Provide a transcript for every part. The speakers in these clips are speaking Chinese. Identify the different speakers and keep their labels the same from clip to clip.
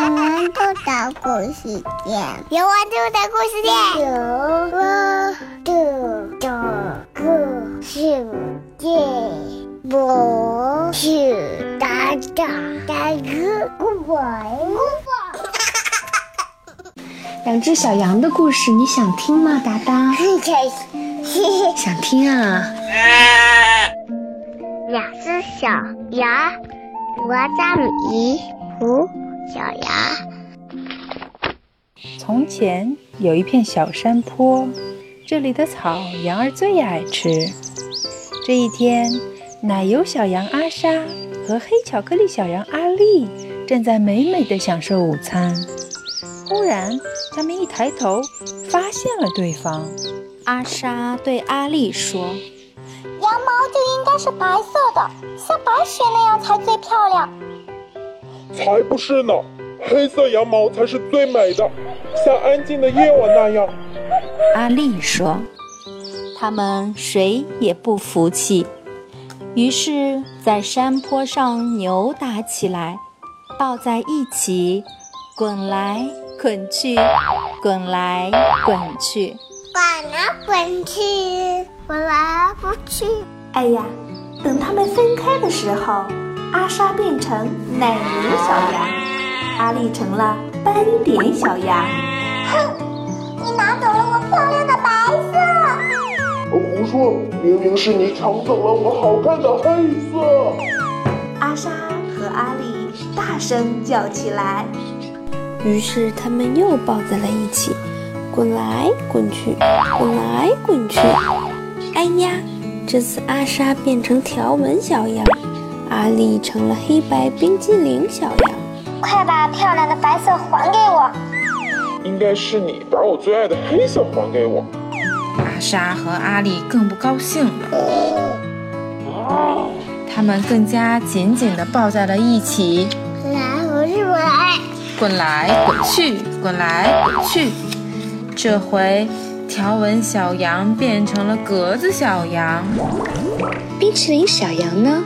Speaker 1: 我们都的故事店，有我住的故事店，有我住的故事店。我是大大大哥，姑爸姑
Speaker 2: 爸。两只小羊的故事，你想听吗？达达，想听啊。
Speaker 1: 两只小羊，我叫米糊小羊。
Speaker 3: 从前有一片小山坡，这里的草羊儿最爱吃。这一天。奶油小羊阿莎和黑巧克力小羊阿丽正在美美的享受午餐。忽然，他们一抬头，发现了对方。
Speaker 2: 阿莎对阿丽说：“
Speaker 4: 羊毛就应该是白色的，像白雪那样才最漂亮。”“
Speaker 5: 才不是呢，黑色羊毛才是最美的，像安静的夜晚那样。”
Speaker 2: 阿丽说。他们谁也不服气。于是，在山坡上扭打起来，抱在一起，滚来滚去，滚来滚去，
Speaker 1: 滚来滚去，滚来滚去。
Speaker 4: 哎呀，等他们分开的时候，阿莎变成奶牛小羊，阿丽成了斑点小羊。
Speaker 1: 哼，你拿走了我漂亮的白色。
Speaker 5: 我胡说！明明是你抢走了我好看的黑色。
Speaker 4: 阿莎和阿丽大声叫起来，
Speaker 2: 于是他们又抱在了一起，滚来滚去，滚来滚去。哎呀，这次阿莎变成条纹小羊，阿丽成了黑白冰激凌小羊。
Speaker 4: 快把漂亮的白色还给我！
Speaker 5: 应该是你把我最爱的黑色还给我。
Speaker 3: 玛莎和阿丽更不高兴了，他们更加紧紧地抱在了一起。
Speaker 1: 来，我是我来，
Speaker 3: 滚来滚去，滚来滚去。这回条纹小羊变成了格子小羊，
Speaker 2: 冰淇淋小羊呢，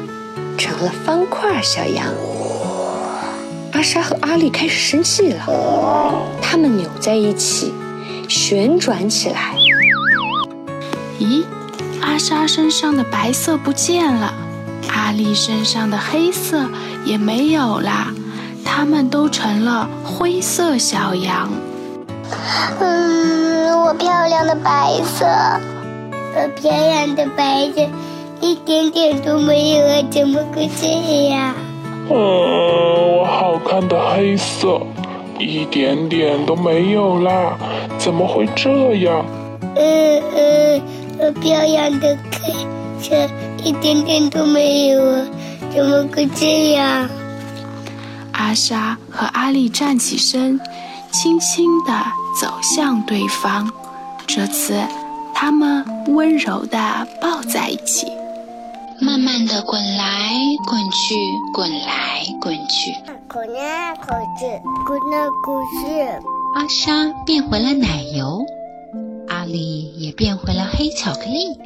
Speaker 2: 成了方块小羊。阿莎和阿丽开始生气了，他们扭在一起，旋转起来。
Speaker 6: 咦，阿莎身上的白色不见了，阿丽身上的黑色也没有啦，它们都成了灰色小羊。
Speaker 1: 嗯，我漂亮的白色，我漂亮的白色，一点点都没有啊，怎么会这样？
Speaker 5: 嗯，我好看的黑色，一点点都没有啦，怎么会这样？
Speaker 1: 嗯嗯。我漂亮的黑色一点点都没有啊！怎么会这样？
Speaker 6: 阿莎和阿丽站起身，轻轻地走向对方。这次，他们温柔地抱在一起，
Speaker 7: 慢慢的滚来滚去，滚来滚去，
Speaker 1: 滚来滚去，滚来滚去。
Speaker 7: 阿莎变回了奶油。阿丽也变回了黑巧克力。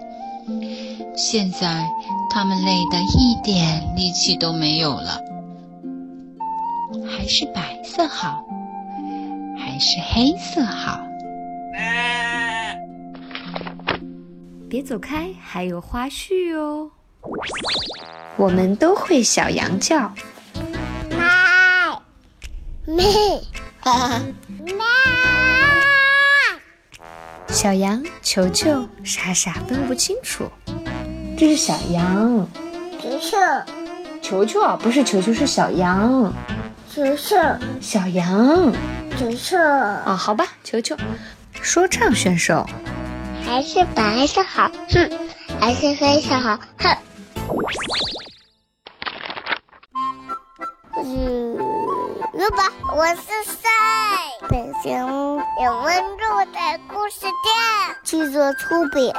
Speaker 7: 现在他们累得一点力气都没有了。还是白色好，还是黑色好？
Speaker 2: 别走开，还有花絮哦。我们都会小羊叫，
Speaker 1: 咩咩，哈哈，
Speaker 2: 小羊球球傻傻分不清楚，这是小羊。
Speaker 1: 球球，
Speaker 2: 球球啊，不是球球，是小羊。
Speaker 1: 球球，
Speaker 2: 小羊。
Speaker 1: 球球。
Speaker 2: 啊，好吧，球球，说唱选手。
Speaker 1: 还是白色好，哼，还是黑色好，哼。嗯，老板，我是谁？本节目由温度的故事店制作出品。